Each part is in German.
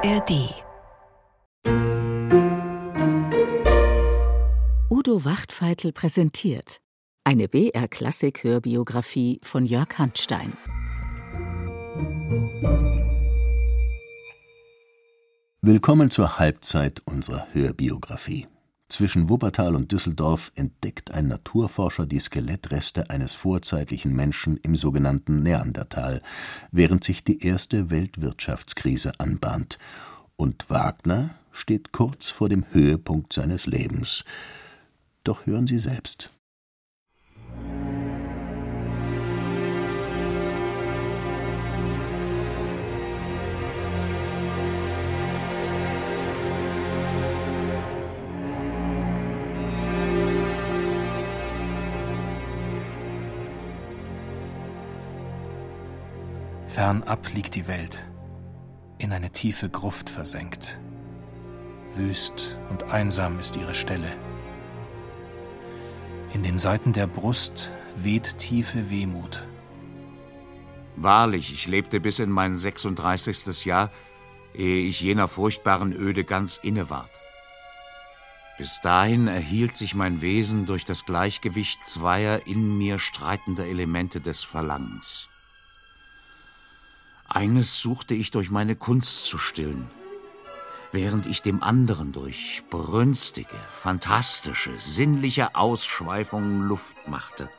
ARD Udo Wachtfeitel präsentiert eine BR-Klassik-Hörbiografie von Jörg Handstein. Willkommen zur Halbzeit unserer Hörbiografie. Zwischen Wuppertal und Düsseldorf entdeckt ein Naturforscher die Skelettreste eines vorzeitlichen Menschen im sogenannten Neandertal, während sich die erste Weltwirtschaftskrise anbahnt. Und Wagner steht kurz vor dem Höhepunkt seines Lebens. Doch hören Sie selbst. Fernab liegt die Welt, in eine tiefe Gruft versenkt. Wüst und einsam ist ihre Stelle. In den Seiten der Brust weht tiefe Wehmut. Wahrlich, ich lebte bis in mein 36. Jahr, ehe ich jener furchtbaren Öde ganz inne ward. Bis dahin erhielt sich mein Wesen durch das Gleichgewicht zweier in mir streitender Elemente des Verlangens. Eines suchte ich durch meine Kunst zu stillen, während ich dem anderen durch brünstige, fantastische, sinnliche Ausschweifungen Luft machte.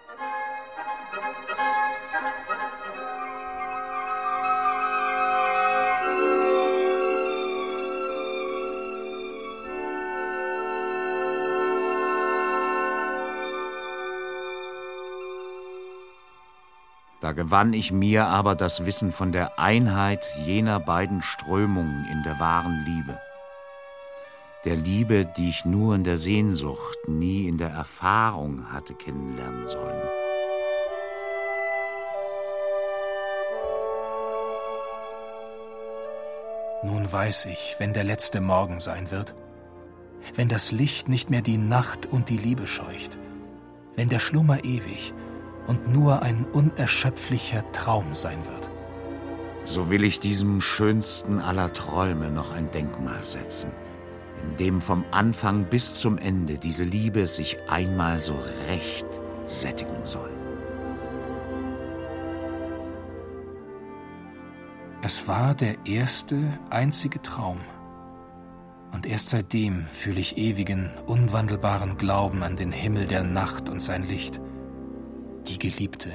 Da gewann ich mir aber das Wissen von der Einheit jener beiden Strömungen in der wahren Liebe. Der Liebe, die ich nur in der Sehnsucht, nie in der Erfahrung hatte kennenlernen sollen. Nun weiß ich, wenn der letzte Morgen sein wird, wenn das Licht nicht mehr die Nacht und die Liebe scheucht, wenn der Schlummer ewig, und nur ein unerschöpflicher Traum sein wird. So will ich diesem schönsten aller Träume noch ein Denkmal setzen, in dem vom Anfang bis zum Ende diese Liebe sich einmal so recht sättigen soll. Es war der erste, einzige Traum. Und erst seitdem fühle ich ewigen, unwandelbaren Glauben an den Himmel der Nacht und sein Licht die Geliebte.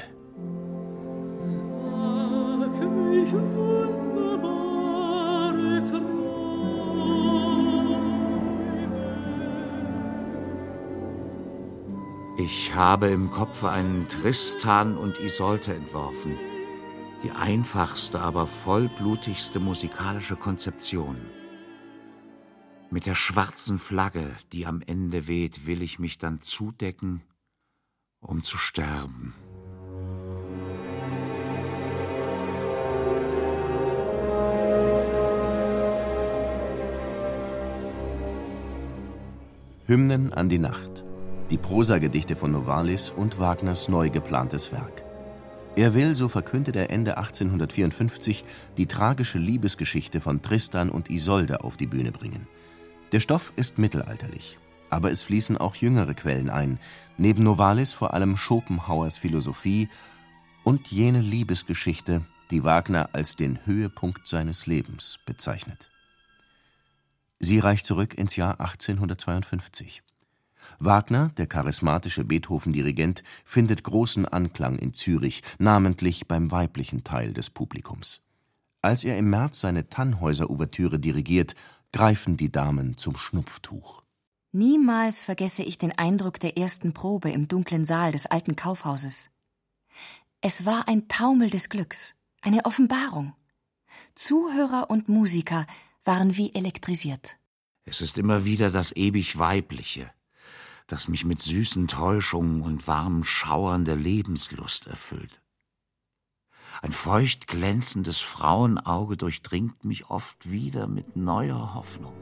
Ich habe im Kopfe einen Tristan und Isolde entworfen. Die einfachste, aber vollblutigste musikalische Konzeption. Mit der schwarzen Flagge, die am Ende weht, will ich mich dann zudecken um zu sterben. Hymnen an die Nacht. Die Prosagedichte von Novalis und Wagners neu geplantes Werk. Er will, so verkündet er Ende 1854, die tragische Liebesgeschichte von Tristan und Isolde auf die Bühne bringen. Der Stoff ist mittelalterlich aber es fließen auch jüngere Quellen ein, neben Novalis vor allem Schopenhauers Philosophie und jene Liebesgeschichte, die Wagner als den Höhepunkt seines Lebens bezeichnet. Sie reicht zurück ins Jahr 1852. Wagner, der charismatische Beethoven-Dirigent, findet großen Anklang in Zürich, namentlich beim weiblichen Teil des Publikums. Als er im März seine Tannhäuser-Ouvertüre dirigiert, greifen die Damen zum Schnupftuch. Niemals vergesse ich den Eindruck der ersten Probe im dunklen Saal des alten Kaufhauses. Es war ein Taumel des Glücks, eine Offenbarung. Zuhörer und Musiker waren wie elektrisiert. Es ist immer wieder das ewig Weibliche, das mich mit süßen Täuschungen und warmen Schauern der Lebenslust erfüllt. Ein feucht glänzendes Frauenauge durchdringt mich oft wieder mit neuer Hoffnung.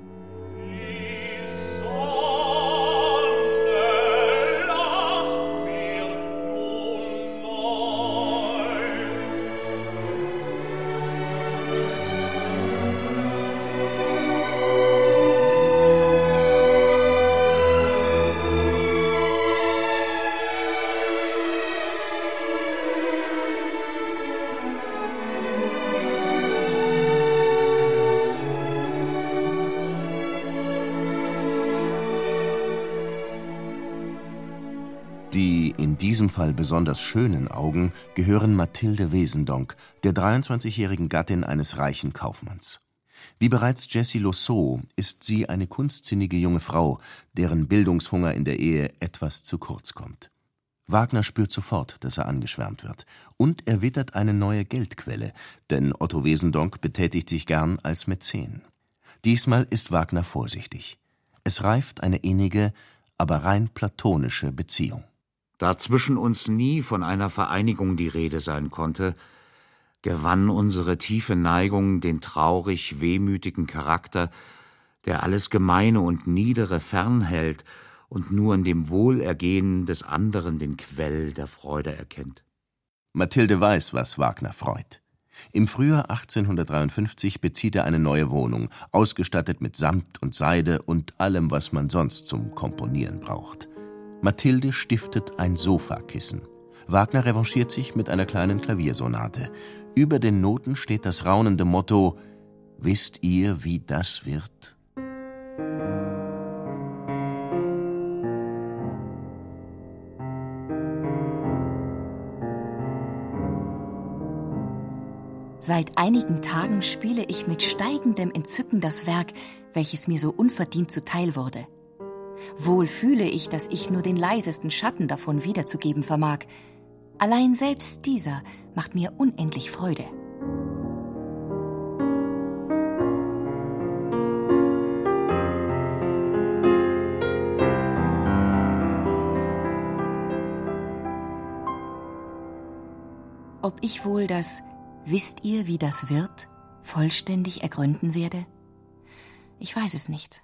Fall besonders schönen Augen gehören Mathilde Wesendonck, der 23-jährigen Gattin eines reichen Kaufmanns. Wie bereits Jessie Loceau ist sie eine kunstsinnige junge Frau, deren Bildungshunger in der Ehe etwas zu kurz kommt. Wagner spürt sofort, dass er angeschwärmt wird, und er wittert eine neue Geldquelle, denn Otto Wesendonck betätigt sich gern als Mäzen. Diesmal ist Wagner vorsichtig. Es reift eine innige, aber rein platonische Beziehung. Da zwischen uns nie von einer Vereinigung die Rede sein konnte, gewann unsere tiefe Neigung den traurig wehmütigen Charakter, der alles Gemeine und Niedere fernhält und nur in dem Wohlergehen des anderen den Quell der Freude erkennt. Mathilde weiß, was Wagner freut. Im Frühjahr 1853 bezieht er eine neue Wohnung, ausgestattet mit Samt und Seide und allem, was man sonst zum Komponieren braucht. Mathilde stiftet ein Sofakissen. Wagner revanchiert sich mit einer kleinen Klaviersonate. Über den Noten steht das raunende Motto Wisst ihr, wie das wird? Seit einigen Tagen spiele ich mit steigendem Entzücken das Werk, welches mir so unverdient zuteil wurde. Wohl fühle ich, dass ich nur den leisesten Schatten davon wiederzugeben vermag. Allein selbst dieser macht mir unendlich Freude. Ob ich wohl das Wisst ihr, wie das wird, vollständig ergründen werde? Ich weiß es nicht.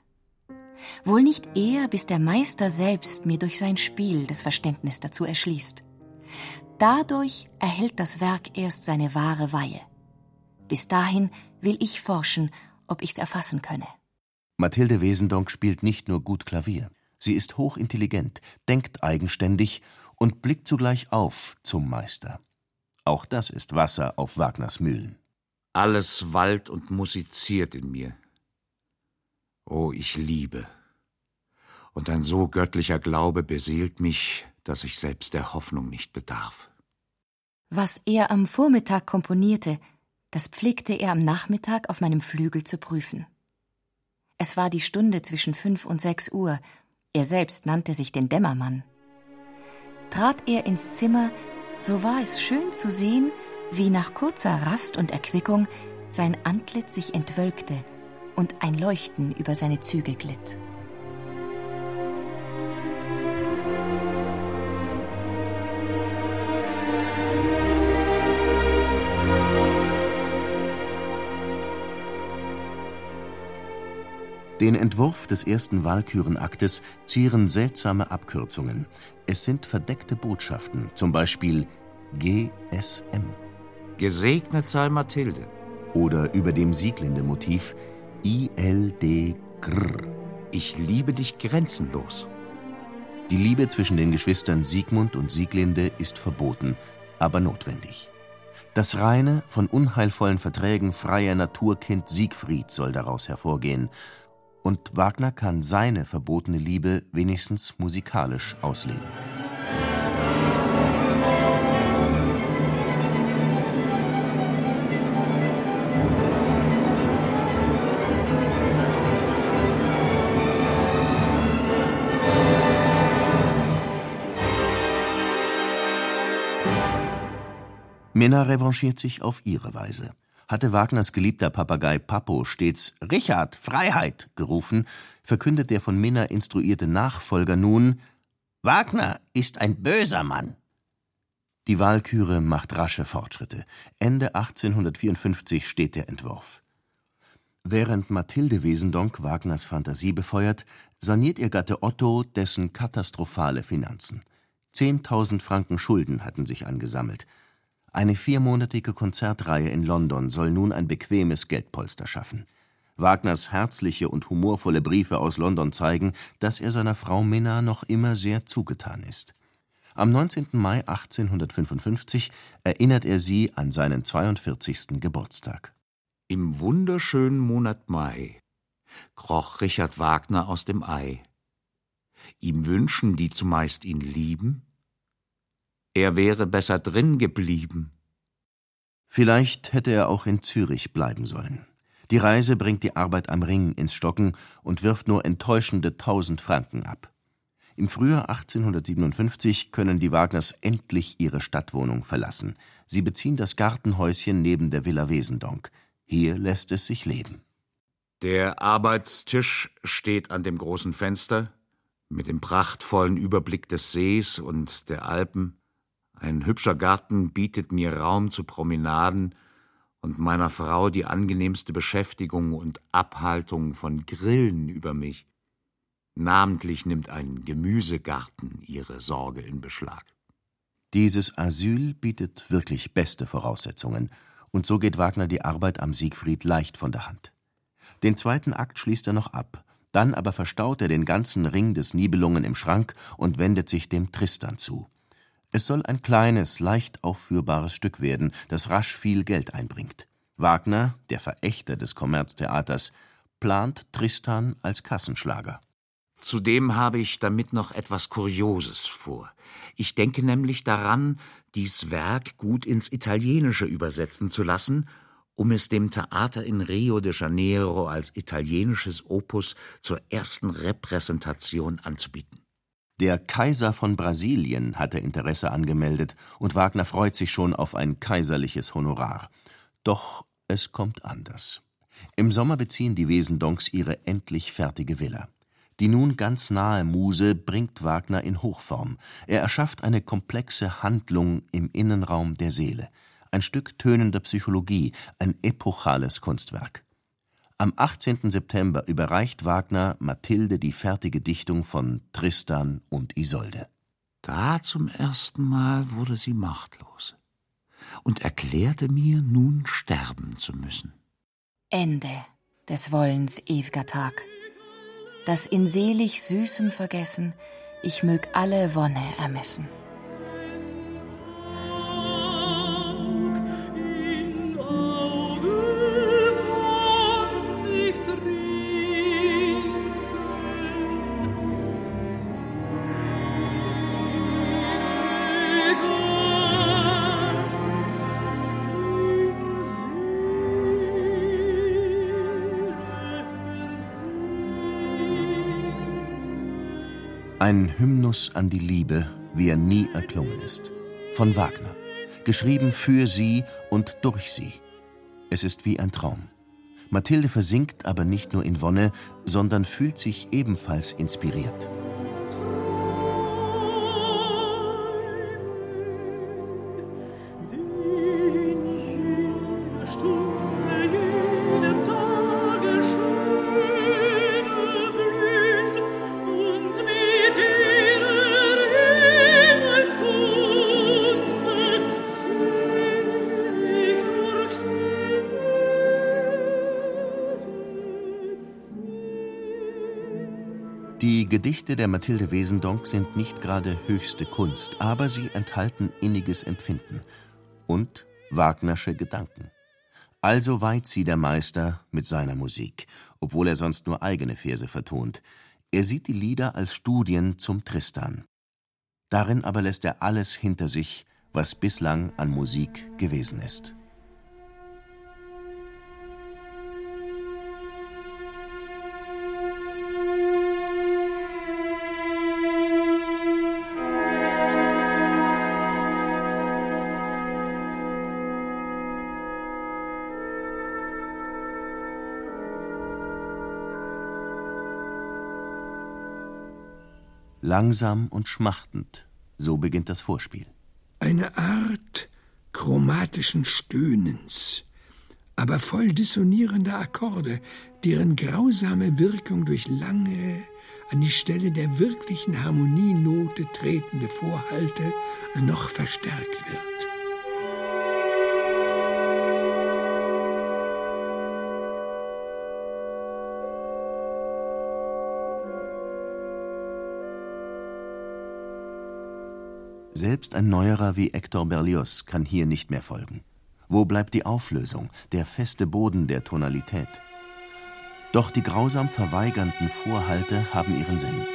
Wohl nicht eher, bis der Meister selbst mir durch sein Spiel das Verständnis dazu erschließt. Dadurch erhält das Werk erst seine wahre Weihe. Bis dahin will ich forschen, ob ich's erfassen könne. Mathilde Wesendonck spielt nicht nur gut Klavier. Sie ist hochintelligent, denkt eigenständig und blickt zugleich auf zum Meister. Auch das ist Wasser auf Wagners Mühlen. Alles wallt und musiziert in mir. Oh, ich liebe. Und ein so göttlicher Glaube beseelt mich, dass ich selbst der Hoffnung nicht bedarf. Was er am Vormittag komponierte, das pflegte er am Nachmittag auf meinem Flügel zu prüfen. Es war die Stunde zwischen fünf und sechs Uhr. Er selbst nannte sich den Dämmermann. Trat er ins Zimmer, so war es schön zu sehen, wie nach kurzer Rast und Erquickung sein Antlitz sich entwölkte und ein Leuchten über seine Züge glitt. Den Entwurf des ersten Walkürenaktes zieren seltsame Abkürzungen. Es sind verdeckte Botschaften, zum Beispiel GSM. Gesegnet sei Mathilde. Oder über dem Sieglinde-Motiv ILD Grr. Ich liebe dich grenzenlos. Die Liebe zwischen den Geschwistern Siegmund und Sieglinde ist verboten, aber notwendig. Das reine, von unheilvollen Verträgen freie Naturkind Siegfried soll daraus hervorgehen und Wagner kann seine verbotene Liebe wenigstens musikalisch ausleben. Minna revanchiert sich auf ihre Weise hatte Wagners geliebter Papagei Papo stets Richard, Freiheit gerufen, verkündet der von Minna instruierte Nachfolger nun Wagner ist ein böser Mann. Die Walküre macht rasche Fortschritte. Ende 1854 steht der Entwurf. Während Mathilde Wesendonck Wagners Fantasie befeuert, saniert ihr Gatte Otto dessen katastrophale Finanzen. Zehntausend Franken Schulden hatten sich angesammelt. Eine viermonatige Konzertreihe in London soll nun ein bequemes Geldpolster schaffen. Wagners herzliche und humorvolle Briefe aus London zeigen, dass er seiner Frau Minna noch immer sehr zugetan ist. Am 19. Mai 1855 erinnert er sie an seinen 42. Geburtstag. Im wunderschönen Monat Mai kroch Richard Wagner aus dem Ei. Ihm wünschen, die zumeist ihn lieben, Er wäre besser drin geblieben. Vielleicht hätte er auch in Zürich bleiben sollen. Die Reise bringt die Arbeit am Ring ins Stocken und wirft nur enttäuschende tausend Franken ab. Im Frühjahr 1857 können die Wagners endlich ihre Stadtwohnung verlassen. Sie beziehen das Gartenhäuschen neben der Villa Wesendonck. Hier lässt es sich leben. Der Arbeitstisch steht an dem großen Fenster mit dem prachtvollen Überblick des Sees und der Alpen. Ein hübscher Garten bietet mir Raum zu Promenaden und meiner Frau die angenehmste Beschäftigung und Abhaltung von Grillen über mich. Namentlich nimmt ein Gemüsegarten ihre Sorge in Beschlag. Dieses Asyl bietet wirklich beste Voraussetzungen, und so geht Wagner die Arbeit am Siegfried leicht von der Hand. Den zweiten Akt schließt er noch ab, dann aber verstaut er den ganzen Ring des Nibelungen im Schrank und wendet sich dem Tristan zu. Es soll ein kleines, leicht aufführbares Stück werden, das rasch viel Geld einbringt. Wagner, der Verächter des Kommerztheaters, plant Tristan als Kassenschlager. Zudem habe ich damit noch etwas Kurioses vor. Ich denke nämlich daran, dies Werk gut ins Italienische übersetzen zu lassen, um es dem Theater in Rio de Janeiro als italienisches Opus zur ersten Repräsentation anzubieten. Der Kaiser von Brasilien hatte Interesse angemeldet, und Wagner freut sich schon auf ein kaiserliches Honorar. Doch es kommt anders. Im Sommer beziehen die Wesendonks ihre endlich fertige Villa. Die nun ganz nahe Muse bringt Wagner in Hochform. Er erschafft eine komplexe Handlung im Innenraum der Seele. Ein Stück tönender Psychologie, ein epochales Kunstwerk. Am 18. September überreicht Wagner Mathilde die fertige Dichtung von Tristan und Isolde. Da zum ersten Mal wurde sie machtlos und erklärte mir, nun sterben zu müssen. Ende des Wollens ewiger Tag dass in selig süßem Vergessen ich mög alle Wonne ermessen. Hymnus an die Liebe, wie er nie erklungen ist. Von Wagner. Geschrieben für sie und durch sie. Es ist wie ein Traum. Mathilde versinkt aber nicht nur in Wonne, sondern fühlt sich ebenfalls inspiriert. Gedichte der Mathilde Wesendonck sind nicht gerade höchste Kunst, aber sie enthalten inniges Empfinden und Wagnersche Gedanken. Also weiht sie der Meister mit seiner Musik, obwohl er sonst nur eigene Verse vertont. Er sieht die Lieder als Studien zum Tristan. Darin aber lässt er alles hinter sich, was bislang an Musik gewesen ist. Langsam und schmachtend, so beginnt das Vorspiel. Eine Art chromatischen Stöhnens, aber voll dissonierender Akkorde, deren grausame Wirkung durch lange, an die Stelle der wirklichen Harmonienote tretende Vorhalte noch verstärkt wird. Selbst ein Neuerer wie Hector Berlioz kann hier nicht mehr folgen. Wo bleibt die Auflösung, der feste Boden der Tonalität? Doch die grausam verweigernden Vorhalte haben ihren Sinn.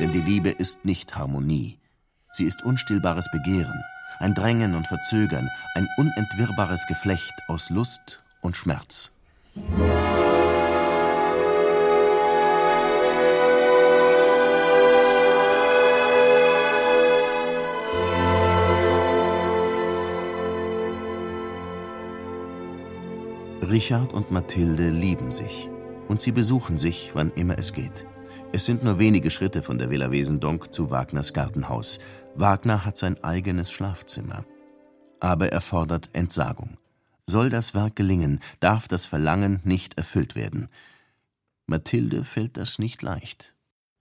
Denn die Liebe ist nicht Harmonie. Sie ist unstillbares Begehren, ein Drängen und Verzögern, ein unentwirrbares Geflecht aus Lust und Schmerz. Richard und Mathilde lieben sich und sie besuchen sich, wann immer es geht. Es sind nur wenige Schritte von der Villa Wesendonck zu Wagners Gartenhaus. Wagner hat sein eigenes Schlafzimmer. Aber er fordert Entsagung. Soll das Werk gelingen, darf das Verlangen nicht erfüllt werden. Mathilde fällt das nicht leicht.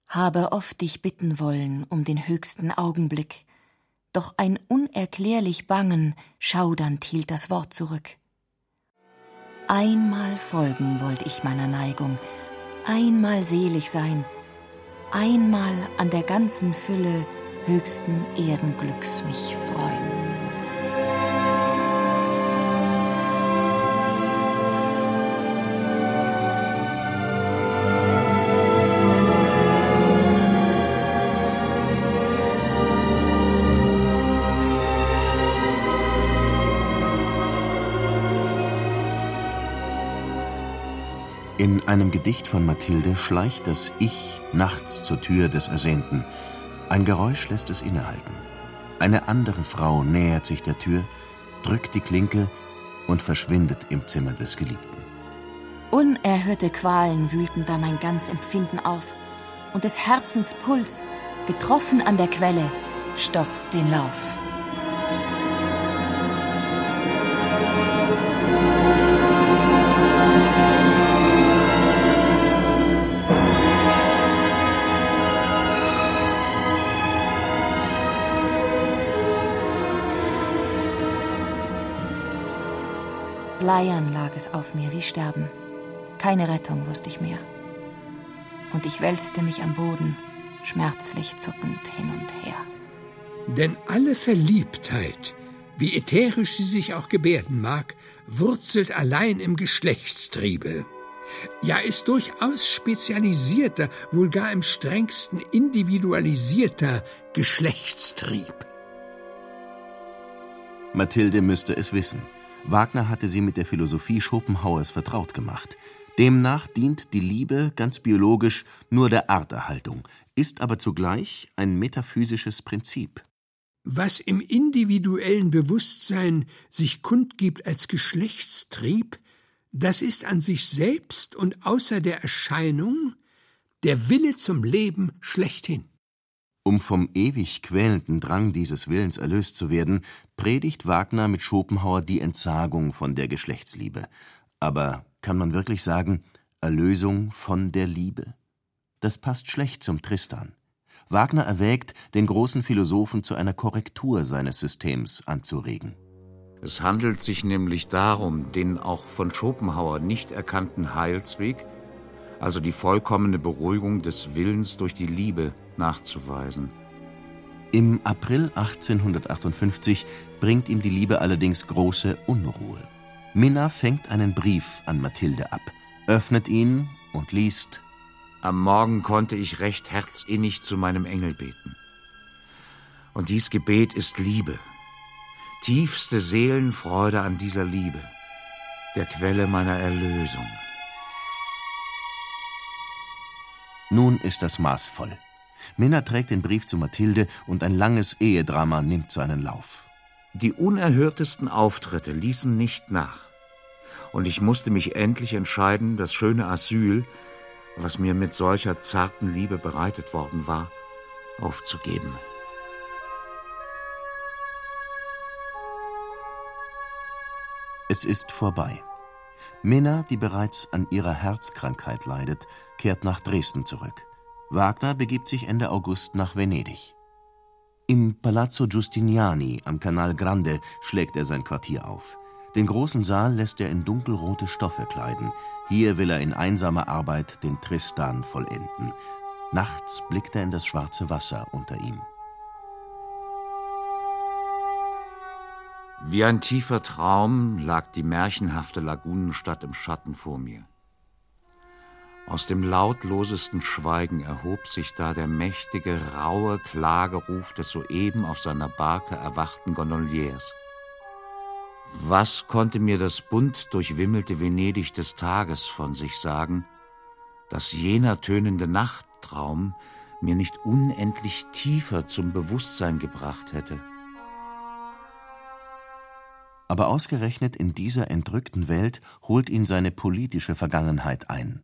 Habe oft dich bitten wollen um den höchsten Augenblick, doch ein unerklärlich Bangen, schaudernd hielt das Wort zurück. Einmal folgen wollt ich meiner Neigung, einmal selig sein, einmal an der ganzen Fülle höchsten Erdenglücks mich freuen. In einem Gedicht von Mathilde schleicht das Ich nachts zur Tür des Ersehnten. Ein Geräusch lässt es innehalten. Eine andere Frau nähert sich der Tür, drückt die Klinke und verschwindet im Zimmer des Geliebten. Unerhörte Qualen wühlten da mein ganz Empfinden auf, und des Herzens Puls, getroffen an der Quelle, stoppt den Lauf. Bleiern lag es auf mir wie Sterben. Keine Rettung wusste ich mehr. Und ich wälzte mich am Boden, schmerzlich zuckend hin und her. Denn alle Verliebtheit, wie ätherisch sie sich auch gebärden mag, wurzelt allein im Geschlechtstriebe. Ja, ist durchaus spezialisierter, wohl gar im strengsten individualisierter Geschlechtstrieb. Mathilde müsste es wissen. Wagner hatte sie mit der Philosophie Schopenhauers vertraut gemacht. Demnach dient die Liebe ganz biologisch nur der Arterhaltung, ist aber zugleich ein metaphysisches Prinzip. Was im individuellen Bewusstsein sich kundgibt als Geschlechtstrieb, das ist an sich selbst und außer der Erscheinung der Wille zum Leben schlechthin. Um vom ewig quälenden Drang dieses Willens erlöst zu werden, predigt Wagner mit Schopenhauer die Entsagung von der Geschlechtsliebe. Aber kann man wirklich sagen, Erlösung von der Liebe? Das passt schlecht zum Tristan. Wagner erwägt, den großen Philosophen zu einer Korrektur seines Systems anzuregen. Es handelt sich nämlich darum, den auch von Schopenhauer nicht erkannten Heilsweg, also die vollkommene Beruhigung des Willens durch die Liebe, nachzuweisen. Im April 1858 bringt ihm die Liebe allerdings große Unruhe. Minna fängt einen Brief an Mathilde ab, öffnet ihn und liest Am Morgen konnte ich recht herzinnig zu meinem Engel beten. Und dies Gebet ist Liebe, tiefste Seelenfreude an dieser Liebe, der Quelle meiner Erlösung. Nun ist das Maß voll. Minna trägt den Brief zu Mathilde und ein langes Ehedrama nimmt seinen Lauf. Die unerhörtesten Auftritte ließen nicht nach. Und ich musste mich endlich entscheiden, das schöne Asyl, was mir mit solcher zarten Liebe bereitet worden war, aufzugeben. Es ist vorbei. Minna, die bereits an ihrer Herzkrankheit leidet, kehrt nach Dresden zurück. Wagner begibt sich Ende August nach Venedig. Im Palazzo Giustiniani am Canal Grande schlägt er sein Quartier auf. Den großen Saal lässt er in dunkelrote Stoffe kleiden. Hier will er in einsamer Arbeit den Tristan vollenden. Nachts blickt er in das schwarze Wasser unter ihm. Wie ein tiefer Traum lag die märchenhafte Lagunenstadt im Schatten vor mir. Aus dem lautlosesten Schweigen erhob sich da der mächtige, raue Klageruf des soeben auf seiner Barke erwachten Gondoliers. Was konnte mir das bunt durchwimmelte Venedig des Tages von sich sagen, dass jener tönende Nachttraum mir nicht unendlich tiefer zum Bewusstsein gebracht hätte? Aber ausgerechnet in dieser entrückten Welt holt ihn seine politische Vergangenheit ein.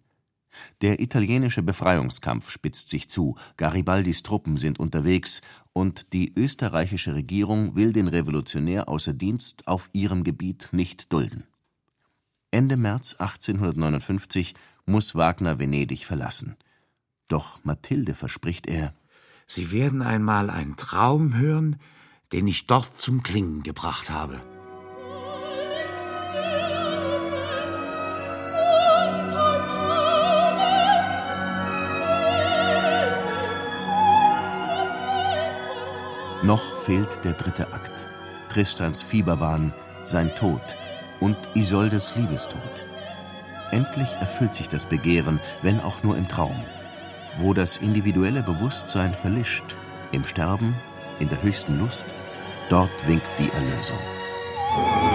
Der italienische Befreiungskampf spitzt sich zu, Garibaldis Truppen sind unterwegs und die österreichische Regierung will den Revolutionär außer Dienst auf ihrem Gebiet nicht dulden. Ende März 1859 muss Wagner Venedig verlassen. Doch Mathilde verspricht er: Sie werden einmal einen Traum hören, den ich dort zum Klingen gebracht habe. Noch fehlt der dritte Akt, Tristans Fieberwahn, sein Tod und Isoldes Liebestod. Endlich erfüllt sich das Begehren, wenn auch nur im Traum. Wo das individuelle Bewusstsein verlischt, im Sterben, in der höchsten Lust, dort winkt die Erlösung.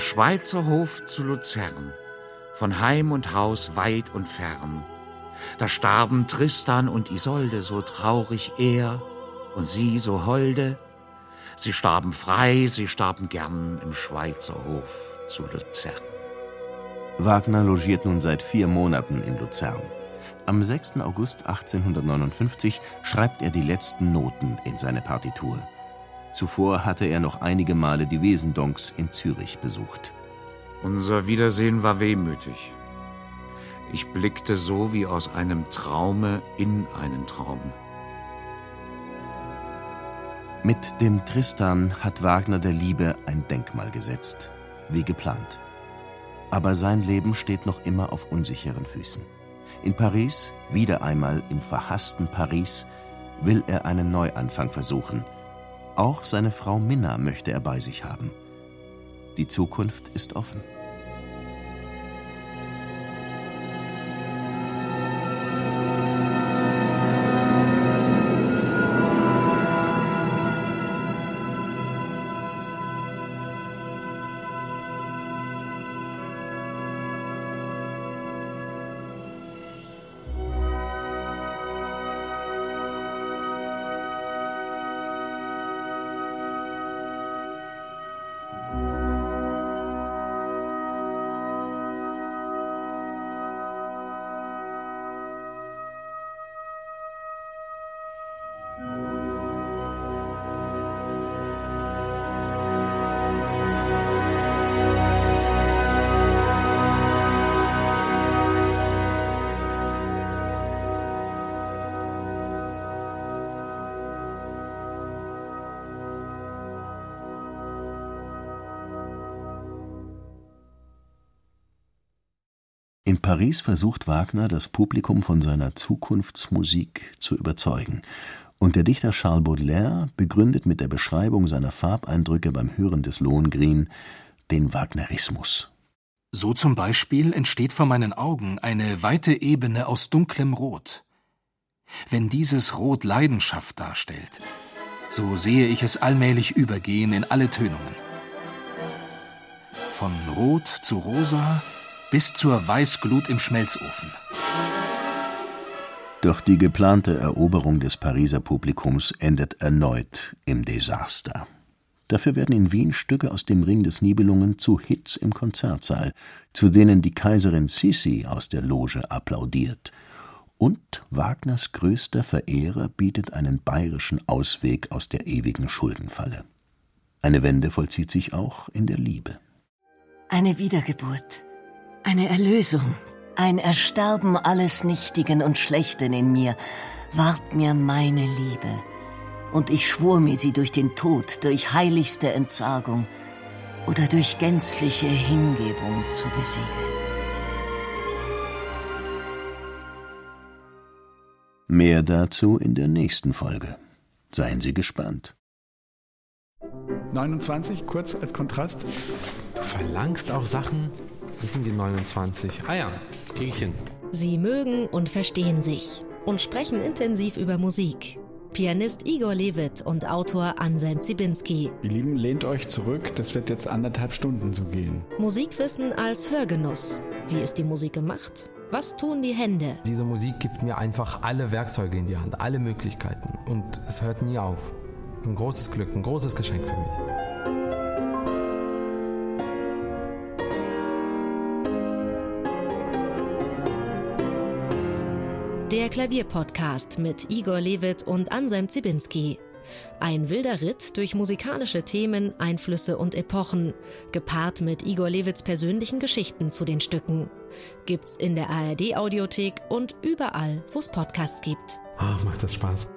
Im Schweizerhof zu Luzern, von Heim und Haus weit und fern, da starben Tristan und Isolde so traurig er und sie so holde. Sie starben frei, sie starben gern im Schweizerhof zu Luzern. Wagner logiert nun seit vier Monaten in Luzern. Am 6. August 1859 schreibt er die letzten Noten in seine Partitur. Zuvor hatte er noch einige Male die Wesendonks in Zürich besucht. Unser Wiedersehen war wehmütig. Ich blickte so wie aus einem Traume in einen Traum. Mit dem Tristan hat Wagner der Liebe ein Denkmal gesetzt, wie geplant. Aber sein Leben steht noch immer auf unsicheren Füßen. In Paris, wieder einmal im verhassten Paris, will er einen Neuanfang versuchen – auch seine Frau Minna möchte er bei sich haben. Die Zukunft ist offen. Paris versucht Wagner, das Publikum von seiner Zukunftsmusik zu überzeugen, und der Dichter Charles Baudelaire begründet mit der Beschreibung seiner Farbeindrücke beim Hören des Lohengrin den Wagnerismus. So zum Beispiel entsteht vor meinen Augen eine weite Ebene aus dunklem Rot. Wenn dieses Rot Leidenschaft darstellt, so sehe ich es allmählich übergehen in alle Tönungen. Von Rot zu Rosa, bis zur Weißglut im Schmelzofen. Doch die geplante Eroberung des Pariser Publikums endet erneut im Desaster. Dafür werden in Wien Stücke aus dem Ring des Nibelungen zu Hits im Konzertsaal, zu denen die Kaiserin Sissi aus der Loge applaudiert. Und Wagners größter Verehrer bietet einen bayerischen Ausweg aus der ewigen Schuldenfalle. Eine Wende vollzieht sich auch in der Liebe. Eine Wiedergeburt, eine Erlösung, ein Ersterben alles Nichtigen und Schlechten in mir, ward mir meine Liebe. Und ich schwor mir sie durch den Tod, durch heiligste Entsagung oder durch gänzliche Hingebung zu besiegeln. Mehr dazu in der nächsten Folge. Seien Sie gespannt. 29, kurz als Kontrast. Du verlangst auch Sachen. Das sind die 29. Ah ja, krieg ich hin. Sie mögen und verstehen sich und sprechen intensiv über Musik. Pianist Igor Levit und Autor Anselm Zibinski. Ihr Lieben, lehnt euch zurück, das wird jetzt anderthalb Stunden so gehen. Musikwissen als Hörgenuss. Wie ist die Musik gemacht? Was tun die Hände? Diese Musik gibt mir einfach alle Werkzeuge in die Hand, alle Möglichkeiten. Und es hört nie auf. Ein großes Glück, ein großes Geschenk für mich. Der Klavierpodcast mit Igor Levit und Anselm Zibinski. Ein wilder Ritt durch musikalische Themen, Einflüsse und Epochen, gepaart mit Igor Lewitz persönlichen Geschichten zu den Stücken. Gibt's in der ARD Audiothek und überall, wo es Podcasts gibt. Oh, macht das Spaß.